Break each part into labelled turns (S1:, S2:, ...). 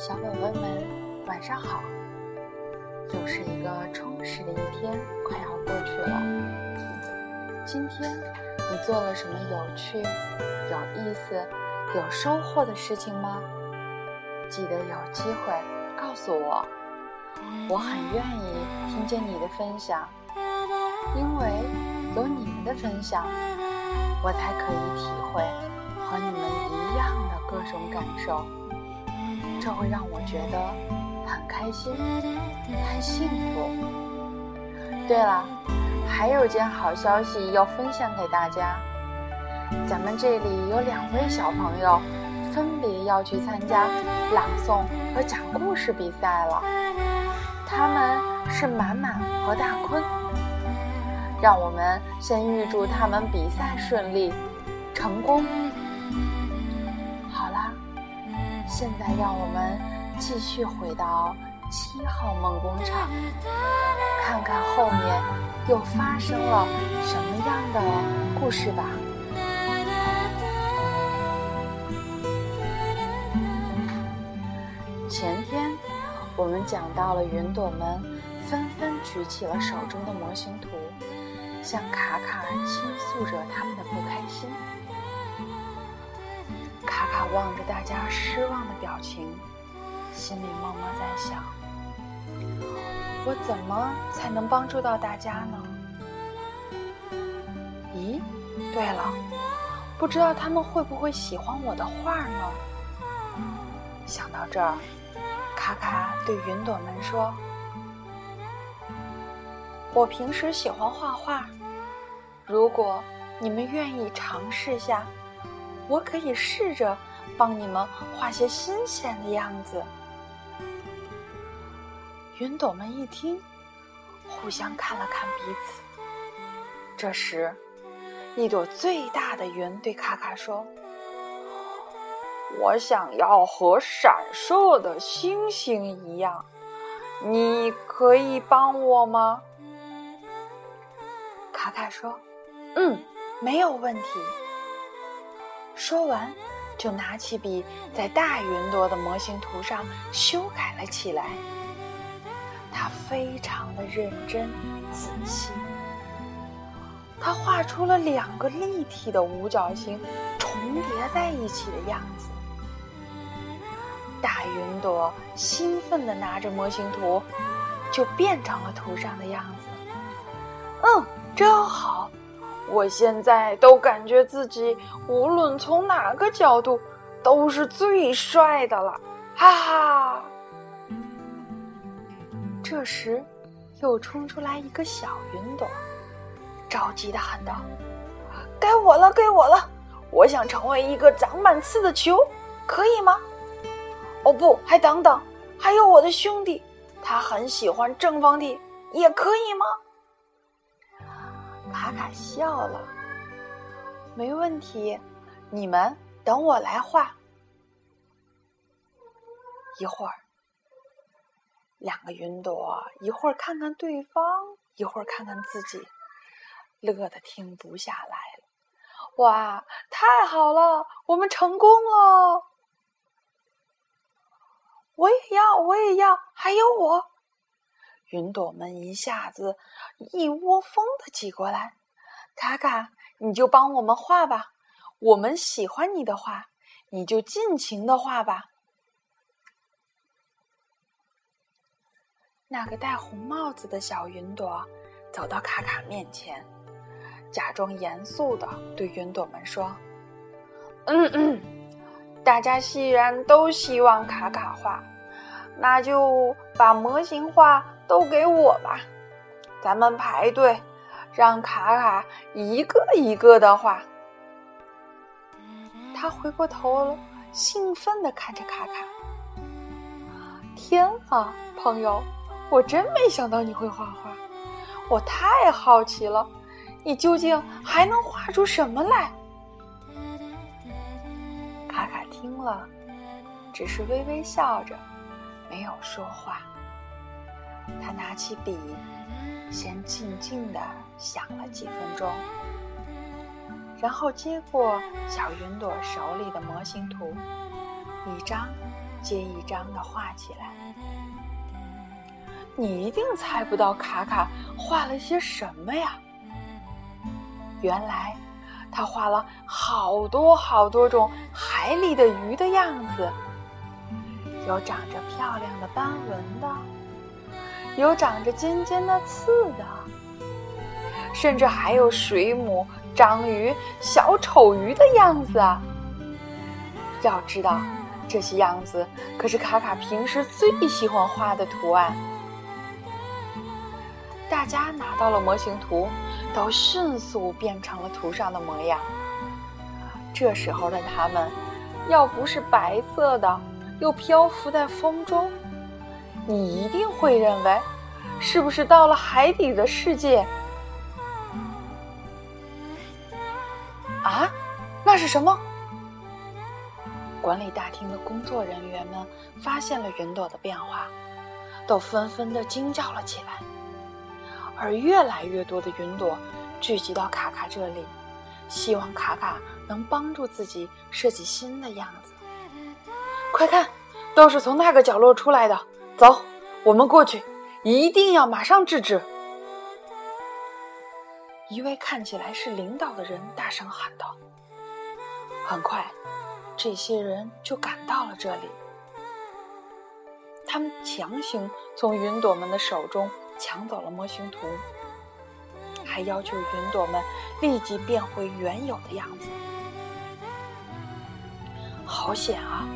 S1: 小宝贝们，晚上好！又是一个充实的一天，快要过去了。今天你做了什么有趣、有意思、有收获的事情吗？记得有机会告诉我，我很愿意听见你的分享，因为有你们的分享，我才可以体会和你们一样的各种感受。这会让我觉得很开心，很幸福。对了，还有件好消息要分享给大家，咱们这里有两位小朋友，分别要去参加朗诵和讲故事比赛了。他们是满满和大坤，让我们先预祝他们比赛顺利，成功。现在让我们继续回到七号梦工厂，看看后面又发生了什么样的故事吧。前天我们讲到了云朵们纷纷举起了手中的模型图，向卡卡倾诉着他们的不开心。他望着大家失望的表情，心里默默在想：我怎么才能帮助到大家呢？咦，对了，不知道他们会不会喜欢我的画呢？想到这儿，卡卡对云朵们说：“我平时喜欢画画，如果你们愿意尝试下。”我可以试着帮你们画些新鲜的样子。云朵们一听，互相看了看彼此。这时，一朵最大的云对卡卡说：“我想要和闪烁的星星一样，你可以帮我吗？”卡卡说：“嗯，没有问题。”说完，就拿起笔在大云朵的模型图上修改了起来。他非常的认真仔细，他画出了两个立体的五角星重叠在一起的样子。大云朵兴奋地拿着模型图，就变成了图上的样子。嗯，真好。我现在都感觉自己无论从哪个角度都是最帅的了，哈哈！这时，又冲出来一个小云朵，着急的喊道：“该我了，该我了！我想成为一个长满刺的球，可以吗？”哦不，还等等，还有我的兄弟，他很喜欢正方体，也可以吗？卡卡笑了，没问题，你们等我来画。一会儿，两个云朵一会儿看看对方，一会儿看看自己，乐得停不下来了。哇，太好了，我们成功了！我也要，我也要，还有我。云朵们一下子一窝蜂的挤过来，卡卡，你就帮我们画吧，我们喜欢你的画，你就尽情的画吧。那个戴红帽子的小云朵走到卡卡面前，假装严肃的对云朵们说：“嗯嗯，大家既然都希望卡卡画，那就把模型画。”都给我吧，咱们排队，让卡卡一个一个的画。他回过头，兴奋的看着卡卡。天啊，朋友，我真没想到你会画画，我太好奇了，你究竟还能画出什么来？卡卡听了，只是微微笑着，没有说话。他拿起笔，先静静的想了几分钟，然后接过小云朵手里的模型图，一张接一张的画起来。你一定猜不到卡卡画了些什么呀？原来，他画了好多好多种海里的鱼的样子，有长着漂亮的斑纹的，有长着尖尖的刺的，甚至还有水母、章鱼、小丑鱼的样子啊！要知道，这些样子可是卡卡平时最喜欢画的图案。大家拿到了模型图，都迅速变成了图上的模样。这时候的他们，要不是白色的，又漂浮在风中，你一定会认为，是不是到了海底的世界？啊，那是什么？管理大厅的工作人员们发现了云朵的变化，都纷纷的惊叫了起来。而越来越多的云朵聚集到卡卡这里，希望卡卡能帮助自己设计新的样子。快看，都是从那个角落出来的。走，我们过去，一定要马上制止。一位看起来是领导的人大声喊道。很快，这些人就赶到了这里，他们强行从云朵们的手中。抢走了模型图，还要求云朵们立即变回原有的样子。好险啊！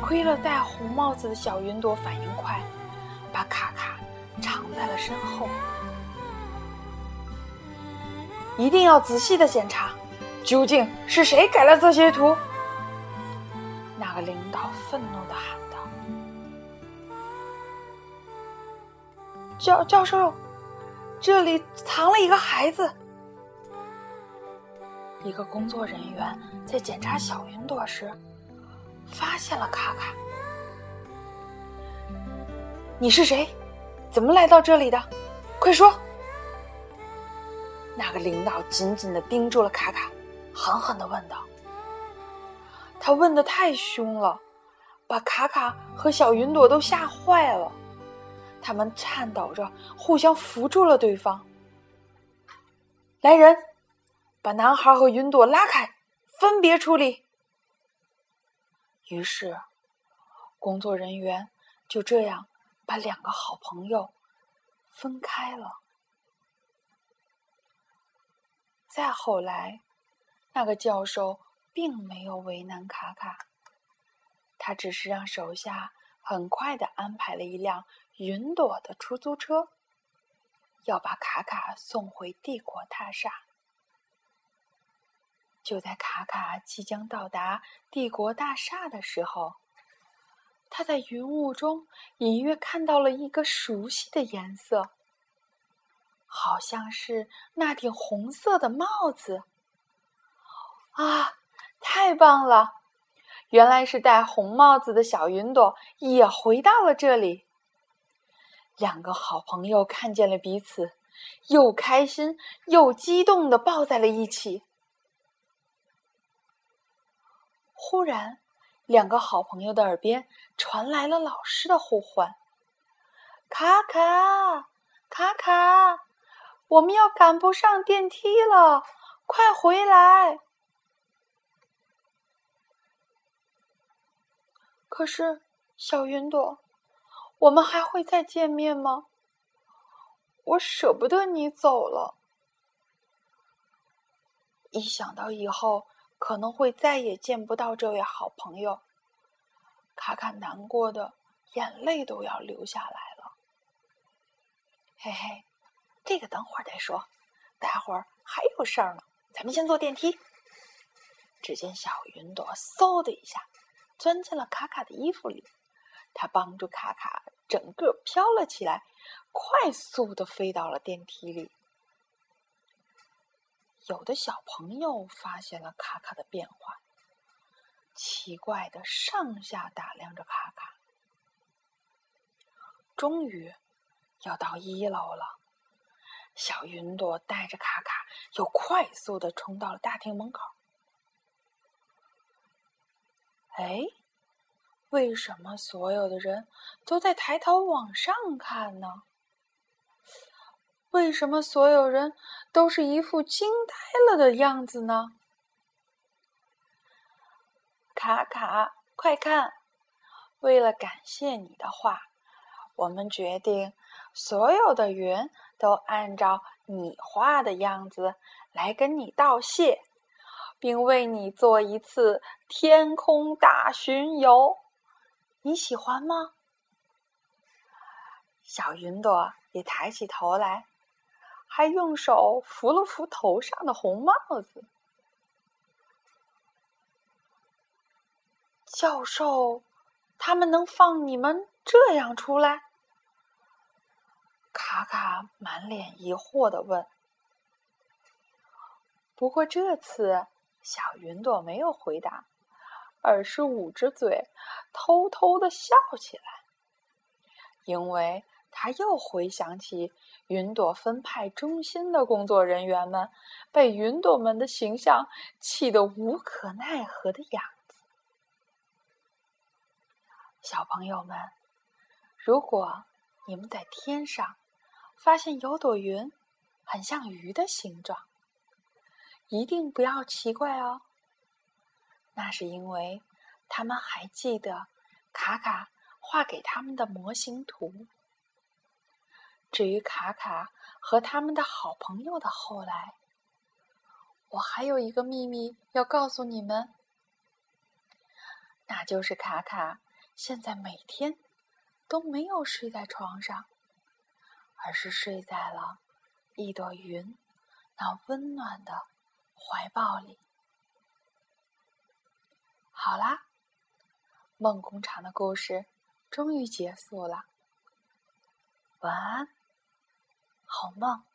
S1: 亏了戴红帽子的小云朵反应快，把卡卡藏在了身后。一定要仔细的检查，究竟是谁改了这些图？那个领导愤怒的喊道。教教授，这里藏了一个孩子。一个工作人员在检查小云朵时，发现了卡卡。你是谁？怎么来到这里的？快说！那个领导紧紧的盯住了卡卡，狠狠的问道。他问的太凶了，把卡卡和小云朵都吓坏了。他们颤抖着，互相扶住了对方。来人，把男孩和云朵拉开，分别处理。于是，工作人员就这样把两个好朋友分开了。再后来，那个教授并没有为难卡卡，他只是让手下很快的安排了一辆。云朵的出租车要把卡卡送回帝国大厦。就在卡卡即将到达帝国大厦的时候，他在云雾中隐约看到了一个熟悉的颜色，好像是那顶红色的帽子。啊，太棒了！原来是戴红帽子的小云朵也回到了这里。两个好朋友看见了彼此，又开心又激动的抱在了一起。忽然，两个好朋友的耳边传来了老师的呼唤：“卡卡，卡卡，我们要赶不上电梯了，快回来！”可是，小云朵。我们还会再见面吗？我舍不得你走了。一想到以后可能会再也见不到这位好朋友，卡卡难过的眼泪都要流下来了。嘿嘿，这个等会儿再说，待会儿还有事儿呢。咱们先坐电梯。只见小云朵嗖的一下钻进了卡卡的衣服里。他帮助卡卡整个飘了起来，快速的飞到了电梯里。有的小朋友发现了卡卡的变化，奇怪的上下打量着卡卡。终于要到一楼了，小云朵带着卡卡又快速的冲到了大厅门口。哎！为什么所有的人都在抬头往上看呢？为什么所有人都是一副惊呆了的样子呢？卡卡，快看！为了感谢你的话，我们决定所有的云都按照你画的样子来跟你道谢，并为你做一次天空大巡游。你喜欢吗？小云朵也抬起头来。还用手扶了扶头上的红帽子。教授，他们能放你们这样出来？卡卡满脸疑惑的问。不过这次，小云朵没有回答，而是捂着嘴，偷偷的笑起来，因为。他又回想起云朵分派中心的工作人员们被云朵们的形象气得无可奈何的样子。小朋友们，如果你们在天上发现有朵云很像鱼的形状，一定不要奇怪哦。那是因为他们还记得卡卡画给他们的模型图。至于卡卡和他们的好朋友的后来，我还有一个秘密要告诉你们，那就是卡卡现在每天都没有睡在床上，而是睡在了一朵云那温暖的怀抱里。好啦，梦工厂的故事终于结束了，晚安。好梦。